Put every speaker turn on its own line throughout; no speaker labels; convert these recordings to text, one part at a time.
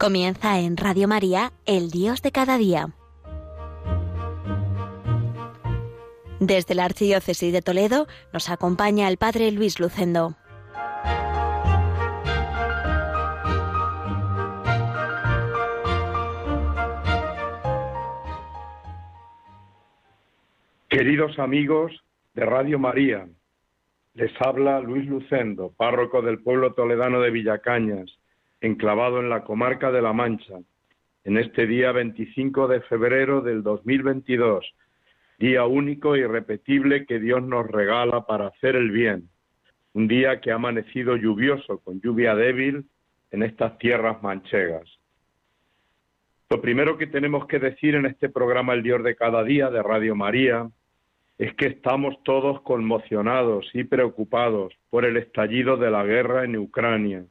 Comienza en Radio María, El Dios de cada día. Desde la Archidiócesis de Toledo nos acompaña el Padre Luis Lucendo.
Queridos amigos de Radio María, les habla Luis Lucendo, párroco del pueblo toledano de Villacañas, enclavado en la comarca de La Mancha, en este día 25 de febrero del 2022, día único y irrepetible que Dios nos regala para hacer el bien, un día que ha amanecido lluvioso, con lluvia débil en estas tierras manchegas. Lo primero que tenemos que decir en este programa El Dios de cada día de Radio María es que estamos todos conmocionados y preocupados por el estallido de la guerra en Ucrania.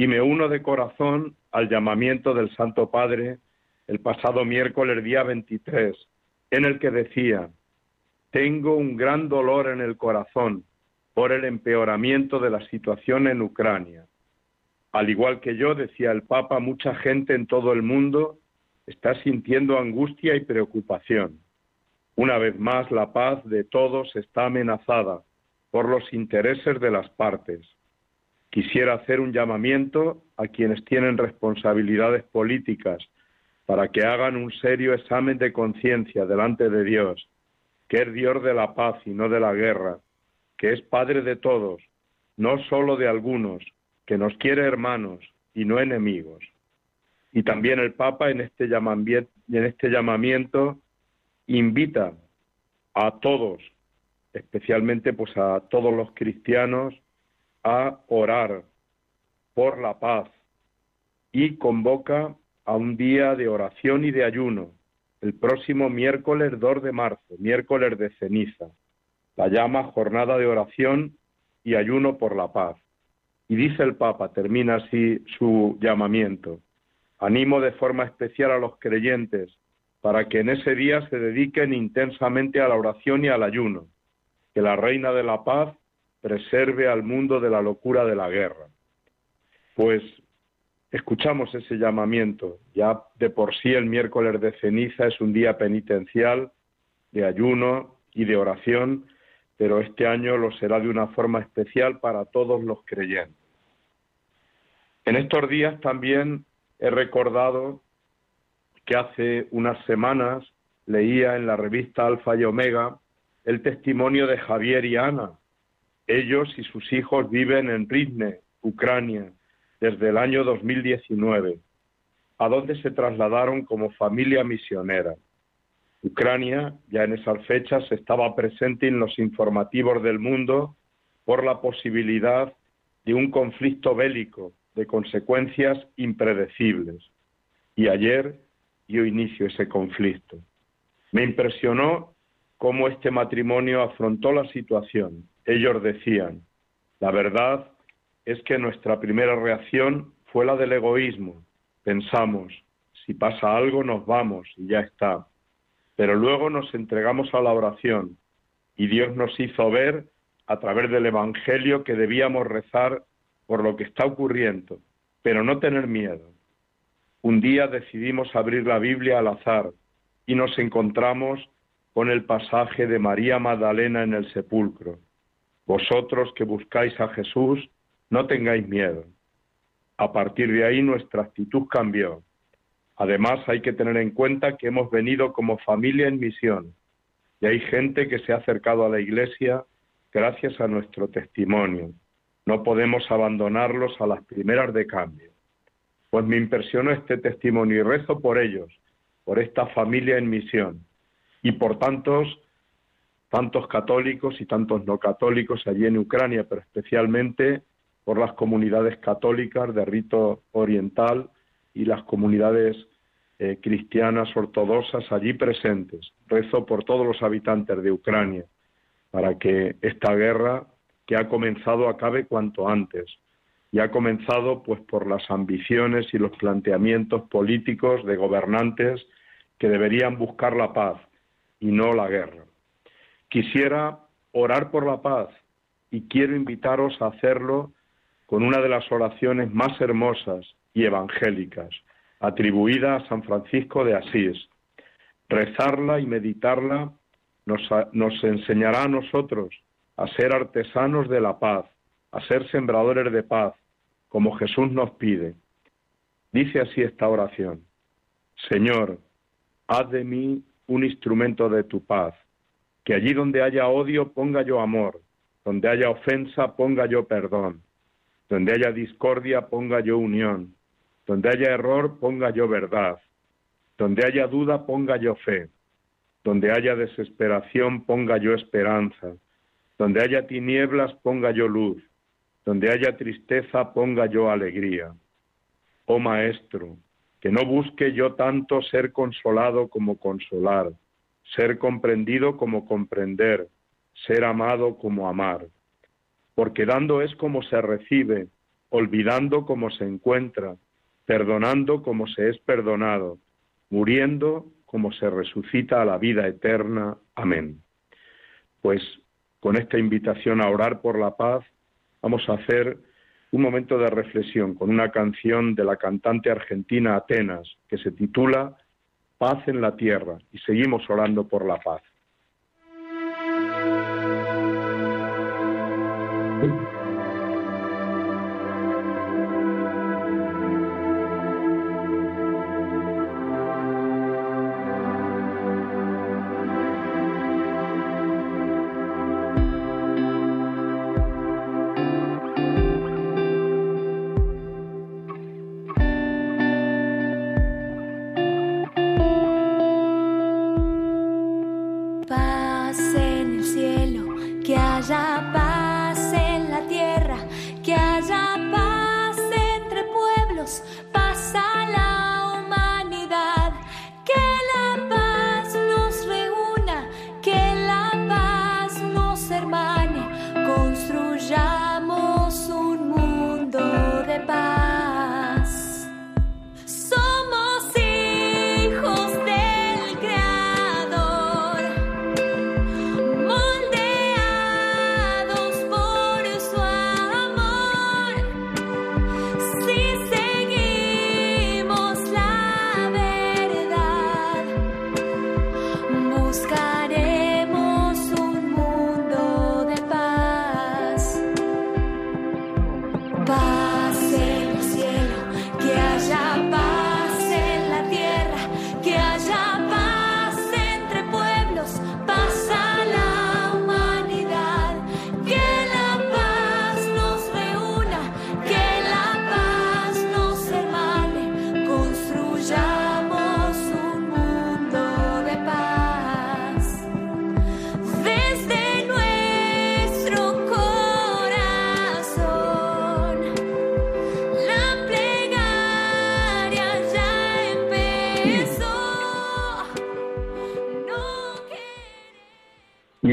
Y me uno de corazón al llamamiento del Santo Padre el pasado miércoles día 23, en el que decía, tengo un gran dolor en el corazón por el empeoramiento de la situación en Ucrania. Al igual que yo, decía el Papa, mucha gente en todo el mundo está sintiendo angustia y preocupación. Una vez más, la paz de todos está amenazada por los intereses de las partes. Quisiera hacer un llamamiento a quienes tienen responsabilidades políticas para que hagan un serio examen de conciencia delante de Dios, que es Dios de la paz y no de la guerra, que es Padre de todos, no solo de algunos, que nos quiere hermanos y no enemigos. Y también el Papa en este llamamiento, en este llamamiento invita a todos, especialmente pues a todos los cristianos, a orar por la paz y convoca a un día de oración y de ayuno el próximo miércoles 2 de marzo, miércoles de ceniza. La llama jornada de oración y ayuno por la paz. Y dice el Papa, termina así su llamamiento, animo de forma especial a los creyentes para que en ese día se dediquen intensamente a la oración y al ayuno, que la Reina de la Paz preserve al mundo de la locura de la guerra. Pues escuchamos ese llamamiento. Ya de por sí el miércoles de ceniza es un día penitencial, de ayuno y de oración, pero este año lo será de una forma especial para todos los creyentes. En estos días también he recordado que hace unas semanas leía en la revista Alfa y Omega el testimonio de Javier y Ana. Ellos y sus hijos viven en Rizne, Ucrania, desde el año 2019, a donde se trasladaron como familia misionera. Ucrania, ya en esas fechas, estaba presente en los informativos del mundo por la posibilidad de un conflicto bélico de consecuencias impredecibles. Y ayer dio inicio ese conflicto. Me impresionó cómo este matrimonio afrontó la situación. Ellos decían, la verdad es que nuestra primera reacción fue la del egoísmo. Pensamos, si pasa algo nos vamos y ya está. Pero luego nos entregamos a la oración y Dios nos hizo ver a través del Evangelio que debíamos rezar por lo que está ocurriendo, pero no tener miedo. Un día decidimos abrir la Biblia al azar y nos encontramos con el pasaje de María Magdalena en el sepulcro. Vosotros que buscáis a Jesús, no tengáis miedo. A partir de ahí nuestra actitud cambió. Además hay que tener en cuenta que hemos venido como familia en misión y hay gente que se ha acercado a la Iglesia gracias a nuestro testimonio. No podemos abandonarlos a las primeras de cambio. Pues me impresionó este testimonio y rezo por ellos, por esta familia en misión y por tantos, tantos católicos y tantos no católicos allí en Ucrania, pero especialmente por las comunidades católicas de rito oriental y las comunidades eh, cristianas ortodoxas allí presentes. Rezo por todos los habitantes de Ucrania para que esta guerra que ha comenzado acabe cuanto antes y ha comenzado pues por las ambiciones y los planteamientos políticos de gobernantes que deberían buscar la paz y no la guerra. Quisiera orar por la paz y quiero invitaros a hacerlo con una de las oraciones más hermosas y evangélicas, atribuida a San Francisco de Asís. Rezarla y meditarla nos, nos enseñará a nosotros a ser artesanos de la paz, a ser sembradores de paz, como Jesús nos pide. Dice así esta oración, Señor, haz de mí un instrumento de tu paz, que allí donde haya odio ponga yo amor, donde haya ofensa ponga yo perdón, donde haya discordia ponga yo unión, donde haya error ponga yo verdad, donde haya duda ponga yo fe, donde haya desesperación ponga yo esperanza, donde haya tinieblas ponga yo luz, donde haya tristeza ponga yo alegría. Oh Maestro, que no busque yo tanto ser consolado como consolar, ser comprendido como comprender, ser amado como amar. Porque dando es como se recibe, olvidando como se encuentra, perdonando como se es perdonado, muriendo como se resucita a la vida eterna. Amén. Pues con esta invitación a orar por la paz, vamos a hacer un momento de reflexión con una canción de la cantante argentina Atenas que se titula Paz en la Tierra y seguimos orando por la paz.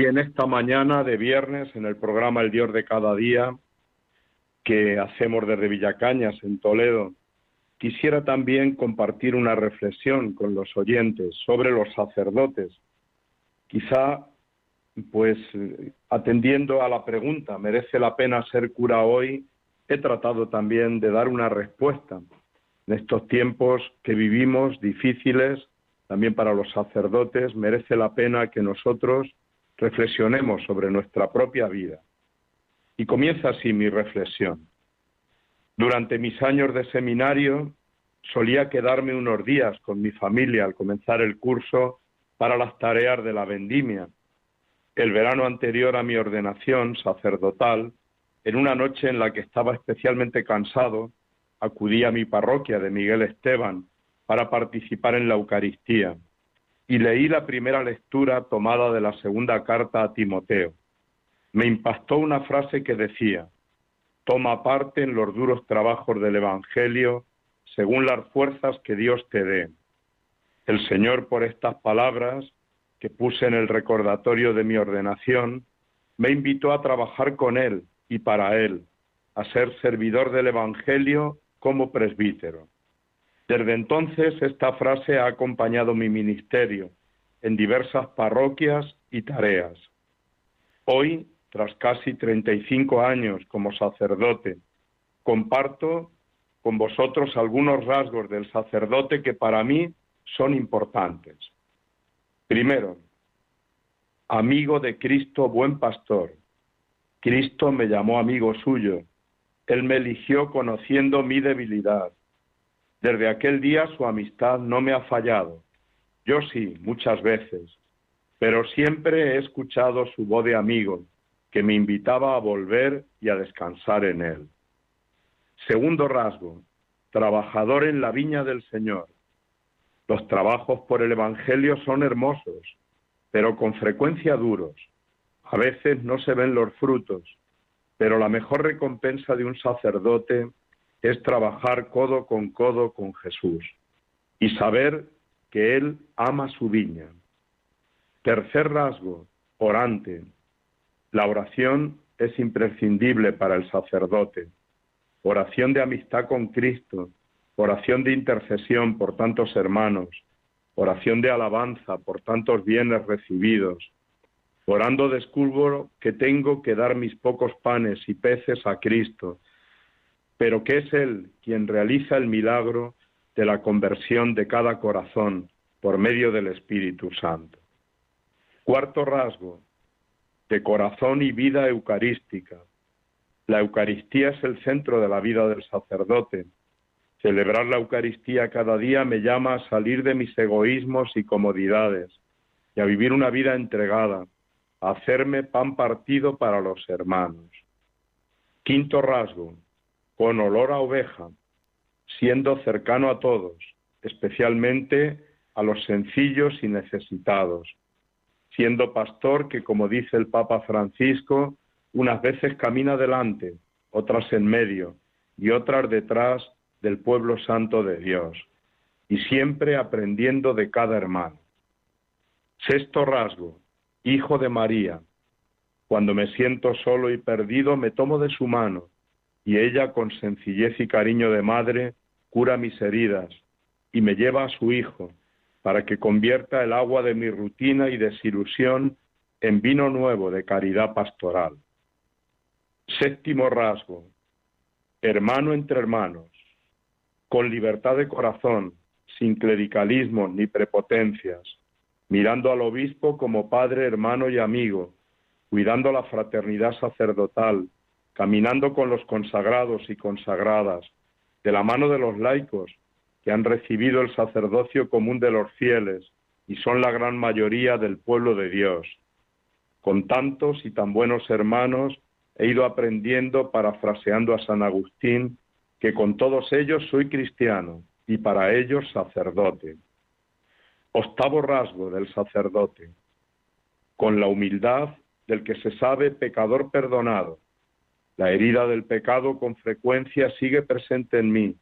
En esta mañana de viernes, en el programa El Dios de cada día, que hacemos desde Villacañas, en Toledo, quisiera también compartir una reflexión con los oyentes sobre los sacerdotes. Quizá, pues, atendiendo a la pregunta, ¿merece la pena ser cura hoy? He tratado también de dar una respuesta en estos tiempos que vivimos difíciles, también para los sacerdotes, merece la pena que nosotros reflexionemos sobre nuestra propia vida. Y comienza así mi reflexión. Durante mis años de seminario solía quedarme unos días con mi familia al comenzar el curso para las tareas de la vendimia. El verano anterior a mi ordenación sacerdotal, en una noche en la que estaba especialmente cansado, acudí a mi parroquia de Miguel Esteban para participar en la Eucaristía y leí la primera lectura tomada de la segunda carta a Timoteo. Me impactó una frase que decía, toma parte en los duros trabajos del Evangelio según las fuerzas que Dios te dé. El Señor, por estas palabras que puse en el recordatorio de mi ordenación, me invitó a trabajar con Él y para Él, a ser servidor del Evangelio como presbítero. Desde entonces esta frase ha acompañado mi ministerio en diversas parroquias y tareas. Hoy, tras casi 35 años como sacerdote, comparto con vosotros algunos rasgos del sacerdote que para mí son importantes. Primero, amigo de Cristo, buen pastor. Cristo me llamó amigo suyo. Él me eligió conociendo mi debilidad. Desde aquel día su amistad no me ha fallado. Yo sí, muchas veces, pero siempre he escuchado su voz de amigo, que me invitaba a volver y a descansar en él. Segundo rasgo, trabajador en la viña del Señor. Los trabajos por el Evangelio son hermosos, pero con frecuencia duros. A veces no se ven los frutos, pero la mejor recompensa de un sacerdote es trabajar codo con codo con Jesús y saber que Él ama su viña. Tercer rasgo, orante. La oración es imprescindible para el sacerdote. Oración de amistad con Cristo, oración de intercesión por tantos hermanos, oración de alabanza por tantos bienes recibidos. Orando descubro que tengo que dar mis pocos panes y peces a Cristo, pero que es Él quien realiza el milagro de la conversión de cada corazón por medio del Espíritu Santo. Cuarto rasgo, de corazón y vida eucarística. La Eucaristía es el centro de la vida del sacerdote. Celebrar la Eucaristía cada día me llama a salir de mis egoísmos y comodidades y a vivir una vida entregada, a hacerme pan partido para los hermanos. Quinto rasgo, con olor a oveja, siendo cercano a todos, especialmente a los sencillos y necesitados, siendo pastor que, como dice el Papa Francisco, unas veces camina delante, otras en medio y otras detrás del pueblo santo de Dios, y siempre aprendiendo de cada hermano. Sexto rasgo, hijo de María. Cuando me siento solo y perdido, me tomo de su mano y ella con sencillez y cariño de madre cura mis heridas y me lleva a su Hijo para que convierta el agua de mi rutina y desilusión en vino nuevo de caridad pastoral. Séptimo rasgo, hermano entre hermanos, con libertad de corazón, sin clericalismo ni prepotencias, mirando al obispo como padre, hermano y amigo, cuidando la fraternidad sacerdotal, caminando con los consagrados y consagradas, de la mano de los laicos, que han recibido el sacerdocio común de los fieles y son la gran mayoría del pueblo de Dios. Con tantos y tan buenos hermanos he ido aprendiendo, parafraseando a San Agustín, que con todos ellos soy cristiano y para ellos sacerdote. Octavo rasgo del sacerdote, con la humildad del que se sabe pecador perdonado, la herida del pecado con frecuencia sigue presente en mí,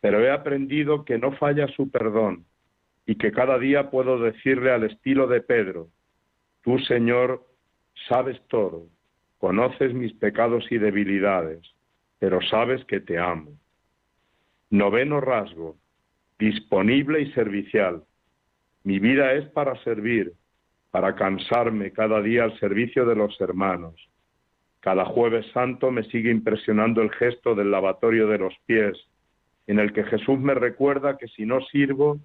pero he aprendido que no falla su perdón y que cada día puedo decirle al estilo de Pedro, tú Señor sabes todo, conoces mis pecados y debilidades, pero sabes que te amo. Noveno rasgo, disponible y servicial. Mi vida es para servir, para cansarme cada día al servicio de los hermanos cada jueves santo me sigue impresionando el gesto del lavatorio de los pies, en el que Jesús me recuerda que si no sirvo,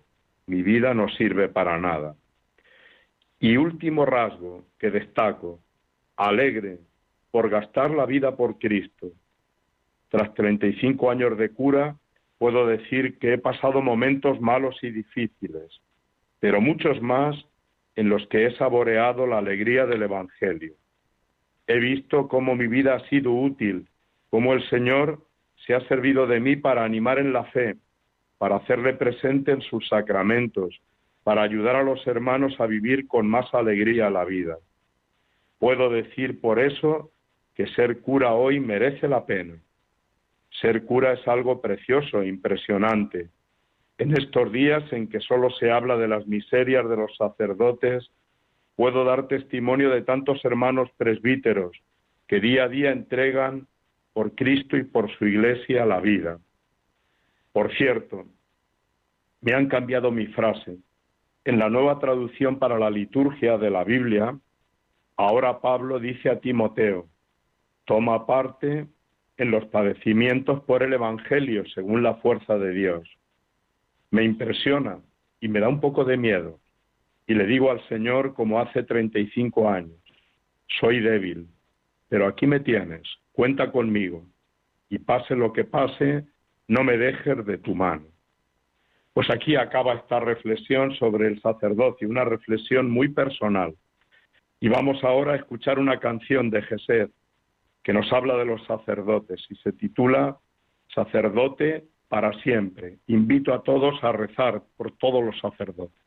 mi vida no sirve para nada. Y último rasgo que destaco, alegre por gastar la vida por Cristo. Tras 35 años de cura, puedo decir que he pasado momentos malos y difíciles, pero muchos más en los que he saboreado la alegría del Evangelio. He visto cómo mi vida ha sido útil, cómo el Señor se ha servido de mí para animar en la fe, para hacerle presente en sus sacramentos, para ayudar a los hermanos a vivir con más alegría la vida. Puedo decir por eso que ser cura hoy merece la pena. Ser cura es algo precioso, impresionante. En estos días en que solo se habla de las miserias de los sacerdotes, puedo dar testimonio de tantos hermanos presbíteros que día a día entregan por Cristo y por su iglesia la vida. Por cierto, me han cambiado mi frase. En la nueva traducción para la liturgia de la Biblia, ahora Pablo dice a Timoteo, toma parte en los padecimientos por el Evangelio según la fuerza de Dios. Me impresiona y me da un poco de miedo. Y le digo al Señor como hace 35 años, soy débil, pero aquí me tienes, cuenta conmigo, y pase lo que pase, no me dejes de tu mano. Pues aquí acaba esta reflexión sobre el sacerdocio, una reflexión muy personal. Y vamos ahora a escuchar una canción de Gesed que nos habla de los sacerdotes y se titula Sacerdote para siempre. Invito a todos a rezar por todos los sacerdotes.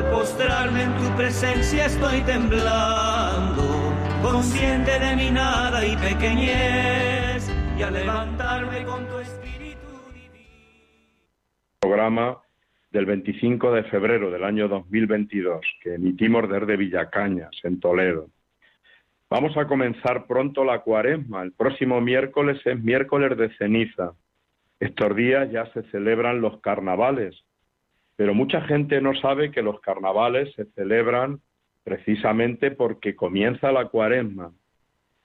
En tu presencia estoy temblando, consciente de mi nada y pequeñez, y al levantarme con tu espíritu divino.
Programa del 25 de febrero del año 2022 que emitimos desde Villacañas, en Toledo. Vamos a comenzar pronto la cuaresma. El próximo miércoles es miércoles de ceniza. Estos días ya se celebran los carnavales, pero mucha gente no sabe que los carnavales se celebran precisamente porque comienza la cuaresma.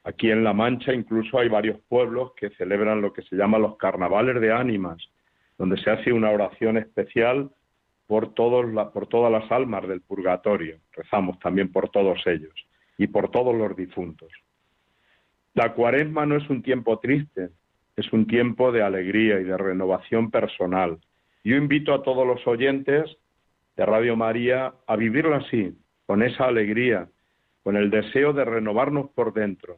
Aquí en La Mancha incluso hay varios pueblos que celebran lo que se llama los carnavales de ánimas, donde se hace una oración especial por, todas las almas del purgatorio. Rezamos también por todos ellos y por todos los difuntos. La cuaresma no es un tiempo triste, es un tiempo de alegría y de renovación personal yo invito a todos los oyentes de Radio María a vivirlo así, con esa alegría, con el deseo de renovarnos por dentro,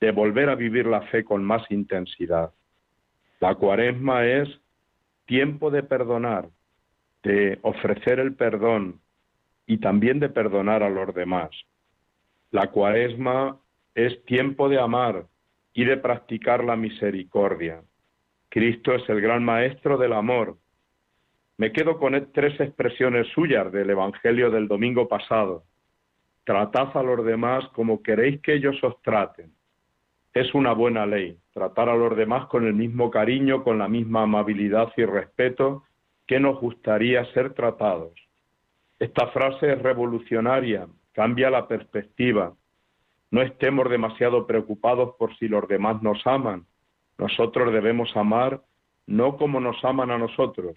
de volver a vivir la fe con más intensidad. La cuaresma es tiempo de perdonar, de ofrecer el perdón y también de perdonar a los demás. La cuaresma es tiempo de amar y de practicar la misericordia. Cristo es el gran maestro del amor me quedo con tres expresiones suyas del Evangelio del domingo pasado. Tratad a los demás como queréis que ellos os traten. Es una buena ley, tratar a los demás con el mismo cariño, con la misma amabilidad y respeto que nos gustaría ser tratados. Esta frase es revolucionaria, cambia la perspectiva. No estemos demasiado preocupados por si los demás nos aman. Nosotros debemos amar no como nos aman a nosotros,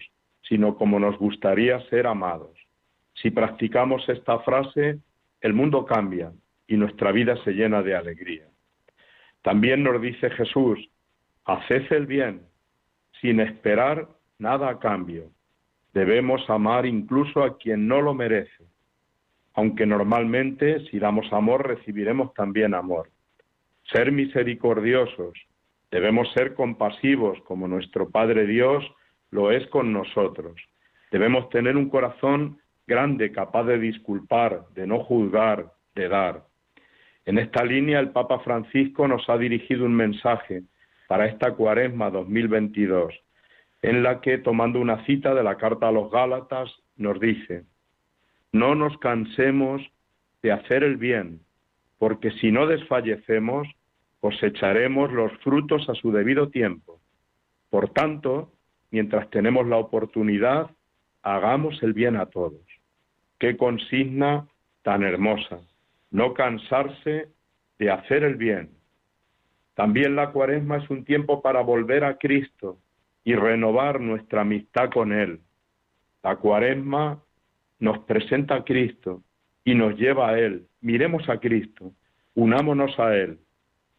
sino como nos gustaría ser amados. Si practicamos esta frase, el mundo cambia y nuestra vida se llena de alegría. También nos dice Jesús, haced el bien, sin esperar nada a cambio. Debemos amar incluso a quien no lo merece, aunque normalmente si damos amor recibiremos también amor. Ser misericordiosos, debemos ser compasivos como nuestro Padre Dios lo es con nosotros. Debemos tener un corazón grande, capaz de disculpar, de no juzgar, de dar. En esta línea el Papa Francisco nos ha dirigido un mensaje para esta cuaresma 2022, en la que, tomando una cita de la carta a los Gálatas, nos dice, no nos cansemos de hacer el bien, porque si no desfallecemos, cosecharemos los frutos a su debido tiempo. Por tanto, mientras tenemos la oportunidad, hagamos el bien a todos. Qué consigna tan hermosa, no cansarse de hacer el bien. También la cuaresma es un tiempo para volver a Cristo y renovar nuestra amistad con Él. La cuaresma nos presenta a Cristo y nos lleva a Él. Miremos a Cristo, Unámonos a Él.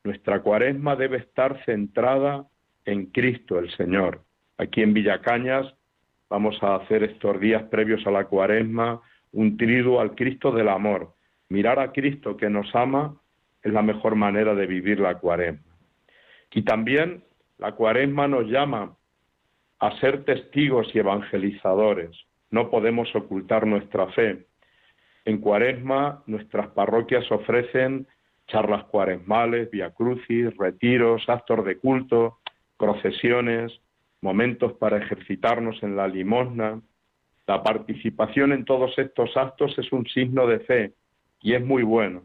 Nuestra cuaresma debe estar centrada en Cristo el Señor. Aquí en Villacañas vamos a hacer estos días previos a la cuaresma un triduo al Cristo del amor. Mirar a Cristo que nos ama es la mejor manera de vivir la cuaresma. Y también la cuaresma nos llama a ser testigos y evangelizadores. No podemos ocultar nuestra fe. En cuaresma nuestras parroquias ofrecen charlas cuaresmales, viacrucis, retiros, actos de culto, procesiones, momentos para ejercitarnos en la limosna. La participación en todos estos actos es un signo de fe y es muy bueno.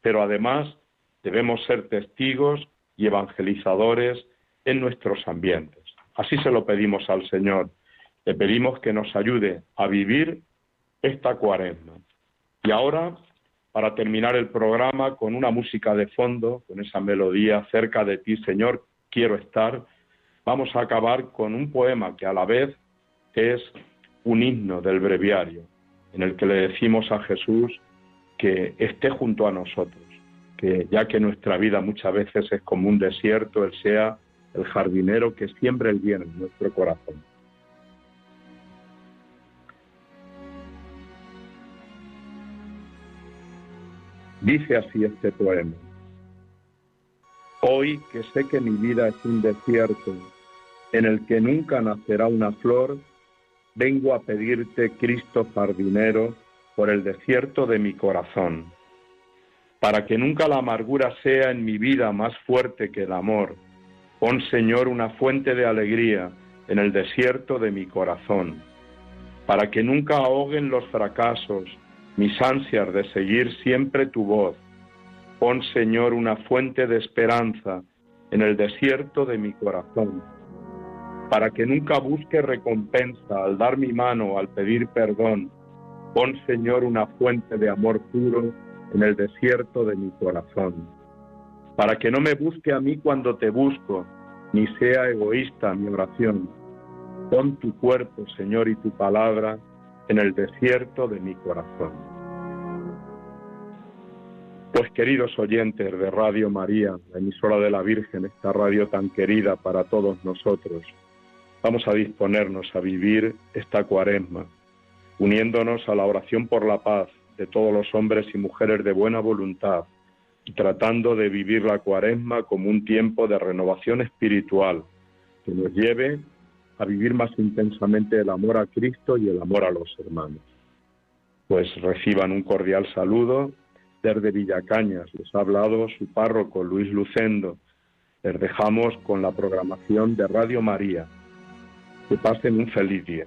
Pero además debemos ser testigos y evangelizadores en nuestros ambientes. Así se lo pedimos al Señor. Le pedimos que nos ayude a vivir esta cuaresma. Y ahora, para terminar el programa con una música de fondo, con esa melodía cerca de ti, Señor, quiero estar, vamos a acabar con un poema que a la vez es un himno del breviario, en el que le decimos a Jesús que esté junto a nosotros, que ya que nuestra vida muchas veces es como un desierto, Él sea el jardinero que siembra el bien en nuestro corazón. Dice así este poema. Hoy que sé que mi vida es un desierto en el que nunca nacerá una flor, vengo a pedirte, Cristo jardinero, por el desierto de mi corazón, para que nunca la amargura sea en mi vida más fuerte que el amor, Pon, Señor, una fuente de alegría en el desierto de mi corazón, para que nunca ahoguen los fracasos mis ansias de seguir siempre tu voz. Pon, Señor, una fuente de esperanza en el desierto de mi corazón, para que nunca busque recompensa al dar mi mano, al pedir perdón. Pon, Señor, una fuente de amor puro en el desierto de mi corazón para que no me busque a mí cuando te busco, ni sea egoísta mi oración. Pon tu cuerpo, Señor, y tu palabra en el desierto de mi corazón. Pues queridos oyentes de Radio María, la emisora de la Virgen, esta radio tan querida para todos nosotros, vamos a disponernos a vivir esta cuaresma, uniéndonos a la oración por la paz de todos los hombres y mujeres de buena voluntad, tratando de vivir la cuaresma como un tiempo de renovación espiritual que nos lleve a vivir más intensamente el amor a Cristo y el amor a los hermanos. Pues reciban un cordial saludo desde Villacañas. Les ha hablado su párroco Luis Lucendo. Les dejamos con la programación de Radio María. Que pasen un feliz día.